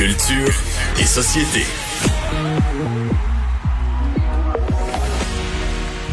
Culture et société.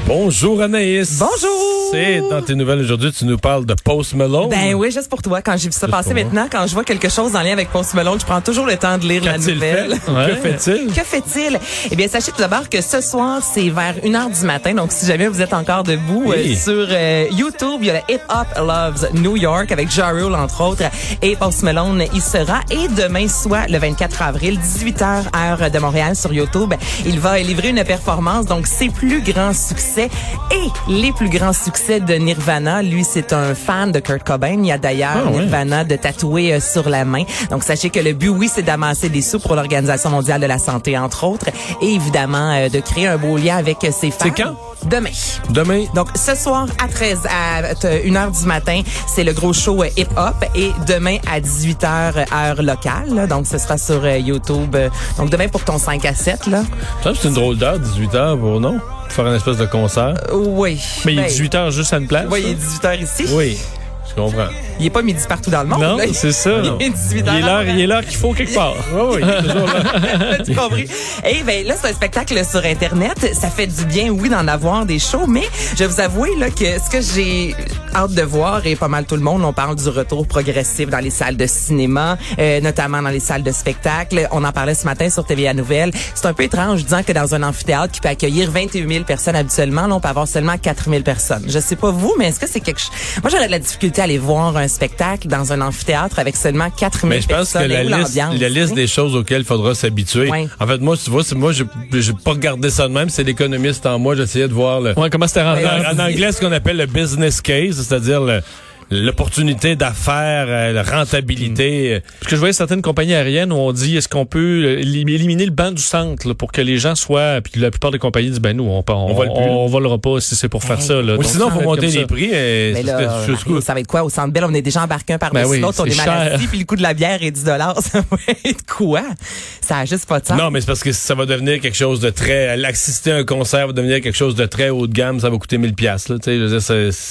Bonjour Anaïs. Bonjour. C'est dans tes nouvelles aujourd'hui, tu nous parles de Post Malone. Ben oui, juste pour toi. Quand j'ai vu ça passer maintenant, quand je vois quelque chose en lien avec Post Malone, je prends toujours le temps de lire la nouvelle. fait? Que fait-il? Que fait-il? Eh bien, sachez tout d'abord que ce soir, c'est vers 1h du matin. Donc, si jamais vous êtes encore debout, Oui. euh, sur euh, YouTube, il y a le Hip Hop Loves New York avec Ja Rule, entre autres, et Post Malone y sera. Et demain, soit le 24 avril, 18h, heure de Montréal sur YouTube, il va livrer une performance. Donc, ses plus grands succès et les plus grands succès de Nirvana. Lui, c'est un fan de Kurt Cobain. Il y a d'ailleurs Ah. Nirvana de tatouer euh, sur la main. Donc, sachez que le but, oui, c'est d'amasser des sous pour l'Organisation mondiale de la santé, entre autres, et évidemment euh, de créer un beau lien avec euh, ses fans. C'est quand? Demain. Demain, Donc, ce soir à 13, à 1h du matin, c'est le gros show euh, hip-hop. Et demain à 18h, heure locale. là. Donc, ce sera sur euh, YouTube. Donc, demain pour ton 5 à 7, là. ça c'est une drôle d'heure, 18h pour non? Faire une espèce de concert. Euh, Oui. Mais il est Ben, 18 h juste à une place. Oui, il est 18h ici. Oui, je comprends. Il est pas midi partout dans le monde. Non, là. c'est ça. Il est 18 Il est l'heure, il est l'heure qu'il faut quelque part. Oui, oui, toujours là. tu compris? Eh ben là, c'est un spectacle sur Internet. Ça fait du bien, oui, d'en avoir des shows, mais je vais vous avouer là, que ce que j'ai hâte de voir, et pas mal tout le monde, on parle du retour progressif dans les salles de cinéma, euh, notamment dans les salles de spectacle. On en parlait ce matin sur TVA Nouvelle. C'est un peu étrange, disant que dans un amphithéâtre qui peut accueillir 28 000 personnes habituellement, là, on peut avoir seulement 4 000 personnes. Je sais pas vous, mais est-ce que c'est quelque chose... Moi, j'aurais de la difficulté à aller voir un spectacle dans un amphithéâtre avec seulement 4 000 Mais je pense que personnes. la liste, la liste des choses auxquelles il faudra s'habituer. En fait, moi, tu vois, c'est moi, j'ai pas regardé ça de même. C'est l'économiste en moi. J'essayais de voir le, Ouais, comment c'était rendu? en, en anglais, ce qu'on appelle le business case, c'est-à-dire le- l'opportunité d'affaires, euh, la rentabilité. euh, Parce que je voyais certaines compagnies aériennes où on dit est-ce qu'on peut euh, élim- éliminer le banc du centre là, pour que les gens soient. Puis la plupart des compagnies disent ben nous on on, On vole plus. on volera pas si c'est pour faire ça. Là. Ou Donc, sinon, faut monter les ça. prix. Et Mais ça là, ça va être quoi? Au Centre Bell? On est déjà embarqué un par Ben oui, l'autre, on est c'est mal cher. assis, puis le coût de la bière est 10 Ça va être quoi? Ça a juste pas de sens. Non, mais c'est parce que ça va devenir quelque chose de très. Assister à un concert va devenir quelque chose de très haut de gamme. Ça va coûter 1000 pièces. Tu sais,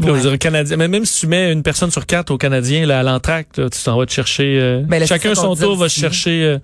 Puis Ouais. Canadien, mais même si tu mets une personne sur quatre au Canadien là, à l'entracte, tu t'en vas te chercher. euh, Ben là, chacun son tour va aussi. chercher. euh,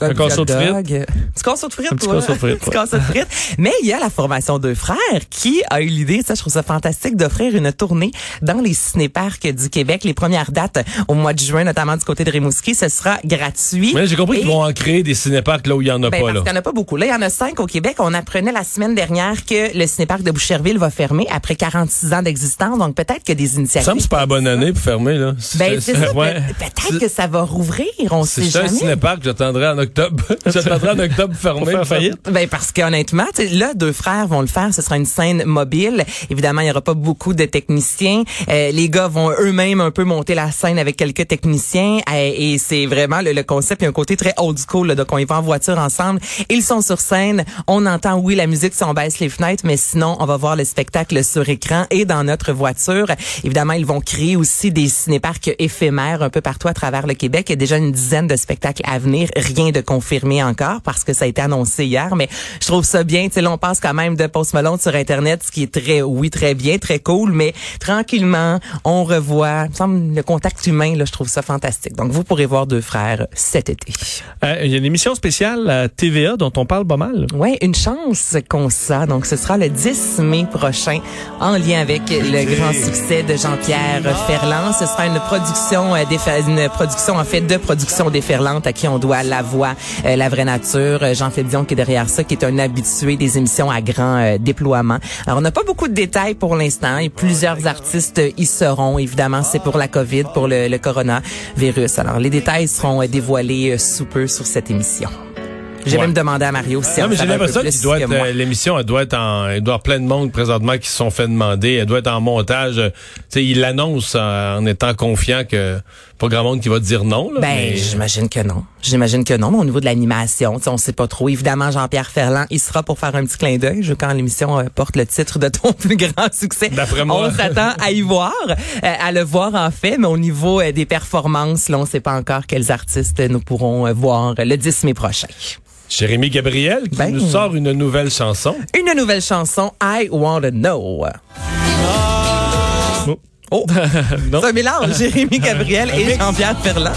Un casseau de frites? Petit casseau de frites, Un toi. casseau de frites. Mais il y a la formation Deux Frères qui a eu l'idée, ça je trouve ça fantastique, d'offrir une tournée dans les cinéparcs du Québec. Les premières dates au mois de juin, notamment du côté de Rimouski, ce sera gratuit. Mais j'ai compris Et- qu'ils vont en créer des cinéparcs là où il y en a Ben, pas, parce là. qu'il n'y en a pas beaucoup. Là, il y en a cinq au Québec. On apprenait la semaine dernière que le cinéparc de Boucherville va fermer après 46 ans d'existence. Donc, peut-être que des Ça me initiatives... que c'est pas la bonne année pour fermer, là. Ben, c'est ça. ouais. Peut-être que ça va rouvrir. On sait j'étais un jamais. cinéparc, j'attendrais en octobre. j'attendrais en octobre fermé. Pour faire faillite. Ben parce qu'honnêtement, tu sais, là, deux frères vont le faire. Ce sera une scène mobile. Évidemment, il y aura pas beaucoup de techniciens. Euh, les gars vont eux-mêmes un peu monter la scène avec quelques techniciens. Euh, et c'est vraiment le, le concept. Il y a un côté très old school. Là, donc, on y va en voiture ensemble. Ils sont sur scène. On entend, oui, la musique si on baisse les fenêtres, mais sinon, on va voir le spectacle sur écran et dans notre voiture. Évidemment, ils vont créer aussi des cinéparcs éphémères un peu partout à travers le Québec. Il y a déjà une dizaine de spectacles à venir. Rien de confirmé encore parce que ça a été annoncé hier, mais je trouve ça bien. Tu sais, là, on passe quand même de Post Malone sur Internet, ce qui est très, oui, très bien, très cool, mais tranquillement, on revoit, il me semble, le contact humain, là, je trouve ça fantastique. Donc, vous pourrez voir deux frères cet été. euh, Il y a une émission spéciale à TVA dont on parle pas mal. Ouais, une chance qu'on ça. Donc, ce sera le 10 mai prochain, en lien avec le grand succès de Jean-Pierre Ferland. Ce sera une production, euh, une production en fait de production déferlante à qui on doit la voix, euh, la vraie nature. Euh, Jean-Philippe Dion qui est derrière ça, qui est un habitué des émissions à grand euh, déploiement. Alors, on n'a pas beaucoup de détails pour l'instant et plusieurs artistes y seront. Évidemment, c'est pour la COVID, pour le, le coronavirus. Alors, les détails seront euh, dévoilés euh, sous peu sur cette émission. J'ai Ouais. même demandé à Mario si Non, on mais j'ai l'impression qu'il doit être, euh, l'émission, elle doit être en, il doit avoir plein de monde présentement qui se sont fait demander. Elle doit être en montage. euh, Tu sais, il l'annonce en étant confiant que pas grand monde qui va dire non, là. Ben, mais- j'imagine que non. J'imagine que non. Mais au niveau de l'animation, tu sais, on sait pas trop. Évidemment, Jean-Pierre Ferland, il sera pour faire un petit clin d'œil. Je- Quand l'émission euh, porte le titre de ton plus grand succès, D'après moi. on s'attend à y voir, à le voir en fait. Mais au niveau des performances, là, on sait pas encore quels artistes nous pourrons voir le 10 mai prochain. Jérémy Gabriel qui ben. nous sort une nouvelle chanson. Une nouvelle chanson, I Wanna Know. Oh, oh. c'est un mélange, Jérémy Gabriel et Jean-Pierre Ferland.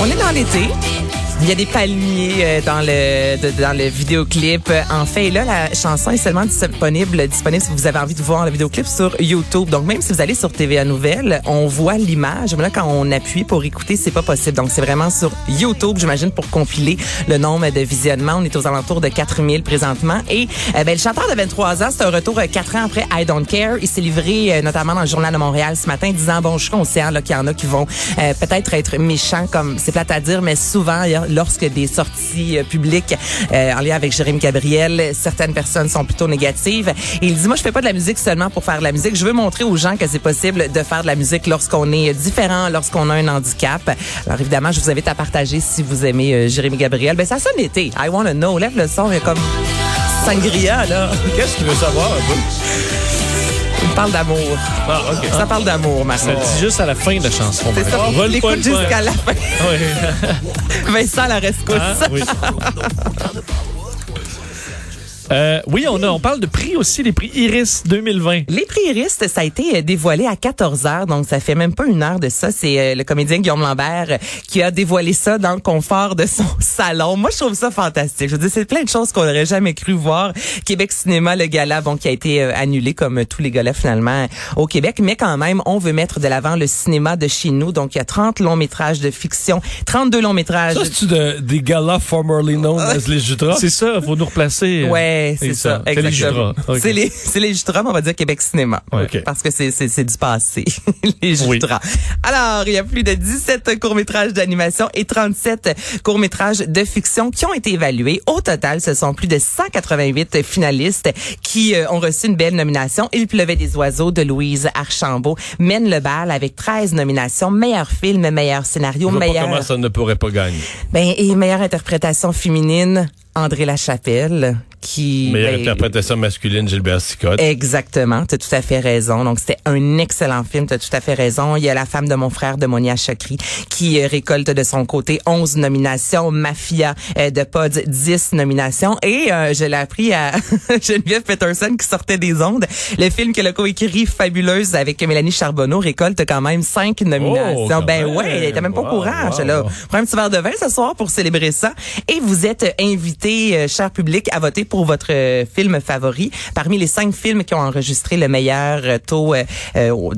On est dans l'été. Il y a des palmiers euh, dans le de- dans le vidéoclip. En fait, là, la chanson est seulement disponible disponible si vous avez envie de voir le vidéoclip sur YouTube. Donc, même si vous allez sur TVA Nouvelle, on voit l'image. Mais là, quand on appuie pour écouter, c'est pas possible. Donc, c'est vraiment sur YouTube, j'imagine, pour compiler le nombre de visionnements. On est aux alentours de 4000 présentement. Et euh, ben, le chanteur de 23 ans, c'est un retour euh, quatre ans après I Don't Care. Il s'est livré euh, notamment dans le Journal de Montréal ce matin, disant, bon, je suis conscient qu'il y en a qui vont euh, peut-être être méchants, comme c'est plate à dire, mais souvent, lorsque des sorties euh, publiques euh, en lien avec Jérémy Gabriel, certaines personnes sont plutôt négatives. Il dit, moi, je fais pas de la musique seulement pour faire de la musique. Je veux montrer aux gens que c'est possible de faire de la musique lorsqu'on est différent, lorsqu'on a un handicap. Alors, évidemment, je vous invite à partager si vous aimez euh, Jérémy Gabriel. Ben, ça sonne l'été. I wanna know. Lève le son, il y comme sangria, là. Qu'est-ce que tu veux savoir? Il parle d'amour. Ah, OK. Ça parle d'amour, Marie. Ça le dit juste à la fin de la chanson. C'est ça. Pas L'écoute jusqu'à la fin. Oui. Vincent la rescousse. Ah, oui. Euh, oui, on, a, on parle de prix aussi, les prix Iris 2020. Les prix Iris, ça a été euh, dévoilé à 14 heures, donc ça fait même pas une heure de ça. C'est euh, le comédien Guillaume Lambert euh, qui a dévoilé ça dans le confort de son salon. Moi, je trouve ça fantastique. Je veux dire, c'est plein de choses qu'on n'aurait jamais cru voir. Québec Cinéma, le gala, bon, qui a été euh, annulé comme tous les galas finalement au Québec, mais quand même, on veut mettre de l'avant le cinéma de chez nous. Donc, il y a 30 longs métrages de fiction, 32 longs métrages. Ça, c'est-tu de, des galas formerly known as les Jutras? C'est ça, faut nous replacer. euh, Ouais, c'est ça, C'est les exactement. C'est les, c'est les Jutras, mais on va dire Québec Cinéma. Ouais. Ok. Parce que c'est, c'est, c'est du passé, les Oui. Jutras. Alors, il y a plus de 17 courts-métrages d'animation et 37 courts-métrages de fiction qui ont été évalués. Au total, ce sont plus de 188 finalistes qui euh, ont reçu une belle nomination. Il pleuvait des oiseaux de Louise Archambault mène le bal avec 13 nominations. Meilleur film, meilleur scénario, Je vois pas meilleur... comment ça ne pourrait pas gagner. Ben, et meilleure interprétation féminine, André Lachapelle, qui... Meilleure ben, interprétation masculine, Gilbert Sicotte. Exactement, tu as tout à fait raison. Donc c'était un excellent film, tu as tout à fait raison. Il y a la femme de mon frère de Monia Chakri qui euh, récolte de son côté 11 nominations, Mafia euh, de Pod 10 nominations et euh, je l'ai appris à Geneviève Peterson qui sortait des ondes. Le film que le coécrit Fabuleuse avec Mélanie Charbonneau récolte quand même 5 nominations. ben même. ouais, elle était même pas au Wow, courant. wow, là. Prends un petit verre de vin ce soir pour célébrer ça. Et vous êtes invité, euh, cher public, à voter pour votre euh, film favori. Parmi les cinq films qui ont enregistré le meilleur euh, taux euh,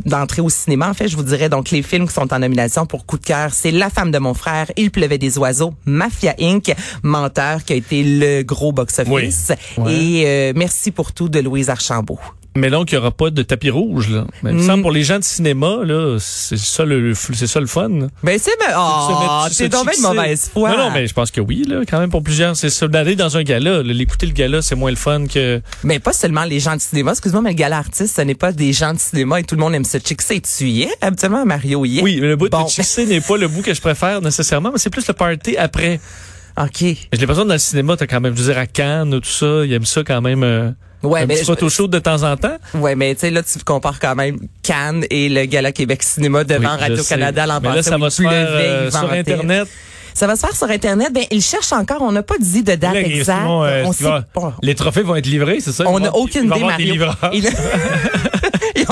d'entrée au cinéma, en fait, je vous dirais donc les films qui sont en nomination pour coup de cœur, c'est La femme de mon frère, Il pleuvait des oiseaux, Mafia Inc., Menteur, qui a été le gros box-office, et euh, Merci pour tout de Louise Archambault. Mais donc, il n'y aura pas de tapis rouge. Là. Mais il me semble pour les gens de cinéma, là, c'est ça le, c'est ça le fun. Ben c'est ben, oh, c'est se tombé de mauvaise foi. Non, non, mais je pense que oui, là, quand même pour plusieurs, c'est ça. D'aller dans un gala, là, l'écouter le gala, c'est moins le fun que. Mais pas seulement les gens de cinéma. Excuse-moi, mais le gala artiste, ce n'est pas des gens de cinéma et tout le monde aime se chickser. Tu y es? Habituellement, Mario y est. Oui, mais le bout Bon. de chixer n'est pas le bout que je préfère nécessairement, mais c'est plus le party après. OK. J'ai l'impression que dans le cinéma, t'as quand même, je veux dire, à Cannes, tout ça, ils aiment ça quand même. Euh, Ouais, un mais petit photo de temps en temps. Ouais, mais tu sais, là, tu compares quand même Cannes et le Gala Québec Cinéma devant Oui, Radio-Canada sais. l'an Mais là, passé. ça va se faire euh, sur. Internet. Ça va se faire sur Internet. Ben, ils cherchent encore. On n'a pas dit de date Là, exacte. Euh, on tu sait vas- pas. Les trophées vont être livrés, c'est ça? On n'a aucune idée, des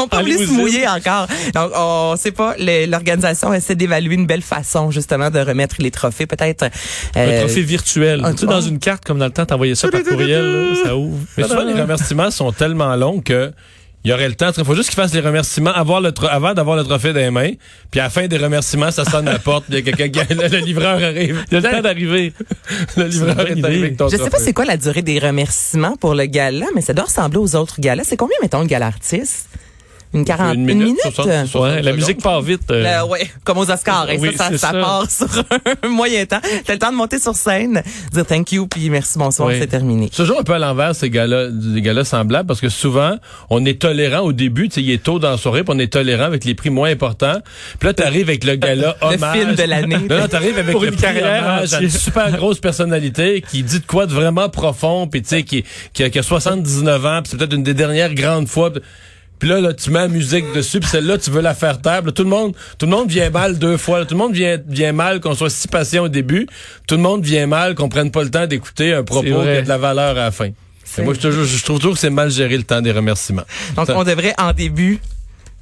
Ont pas voulu se mouiller encore. Donc, on sait pas. L'organisation essaie d'évaluer une belle façon, justement, de remettre les trophées. Peut-être. Un euh, trophée virtuel. un Tu sais, dans tro- une carte, comme dans le temps, t'envoyais ça par courriel, ça ouvre. Mais souvent, les remerciements sont tellement longs que il y aurait le temps. Il faut juste qu'ils fassent les remerciements avoir le tro- avant d'avoir le trophée dans les mains. Puis à la fin des remerciements, ça sonne à la porte. puis Il y a quelqu'un. Le, le livreur arrive. Il y a le temps d'arriver. Le livreur est arrivé avec ton Je sais pas trophée. c'est quoi la durée des remerciements pour le gala, mais ça doit ressembler aux autres galas. C'est combien, mettons, le gala artiste? Une quarantaine, Une une minute, minute? 60, 60 Ouais, la musique part vite. euh. Euh, ouais, comme aux Oscars. hein, Oui, ça, ça, ça ça. part sur un moyen temps. T'as le temps de monter sur scène, dire thank you, puis merci, bonsoir, Oui. c'est terminé. C'est toujours un peu à l'envers, ces gars-là, des gars-là semblables, parce que souvent, on est tolérant au début, tu sais, il est tôt dans la soirée, puis on est tolérant avec les prix moins importants. Puis là, t'arrives avec le gala Le hommage. film de l'année. Non, non, t'arrives avec Pour le une prix carrière hommage à entière. une super grosse personnalité qui dit de quoi de vraiment profond, puis tu sais, qui, qui, a, qui a 79 ans, puis c'est peut-être une des dernières grandes fois. Puis là, là, tu mets la musique dessus, puis celle-là, tu veux la faire taire. Là, Tout le monde, tout le monde vient mal deux fois. là. Tout le monde vient, vient mal qu'on soit si patient au début. Tout le monde vient mal qu'on prenne pas le temps d'écouter un propos qui a de la valeur à la fin. Et moi, je, trouve toujours que c'est mal géré le temps des remerciements. Donc, on devrait, en début,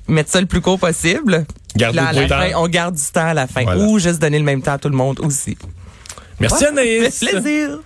mettre ça le plus court possible. Garder Là, à la temps. fin, on garde du temps à la fin. Voilà. Ou juste donner le même temps à tout le monde aussi. Merci Ouais, Anaïs. Plaisir.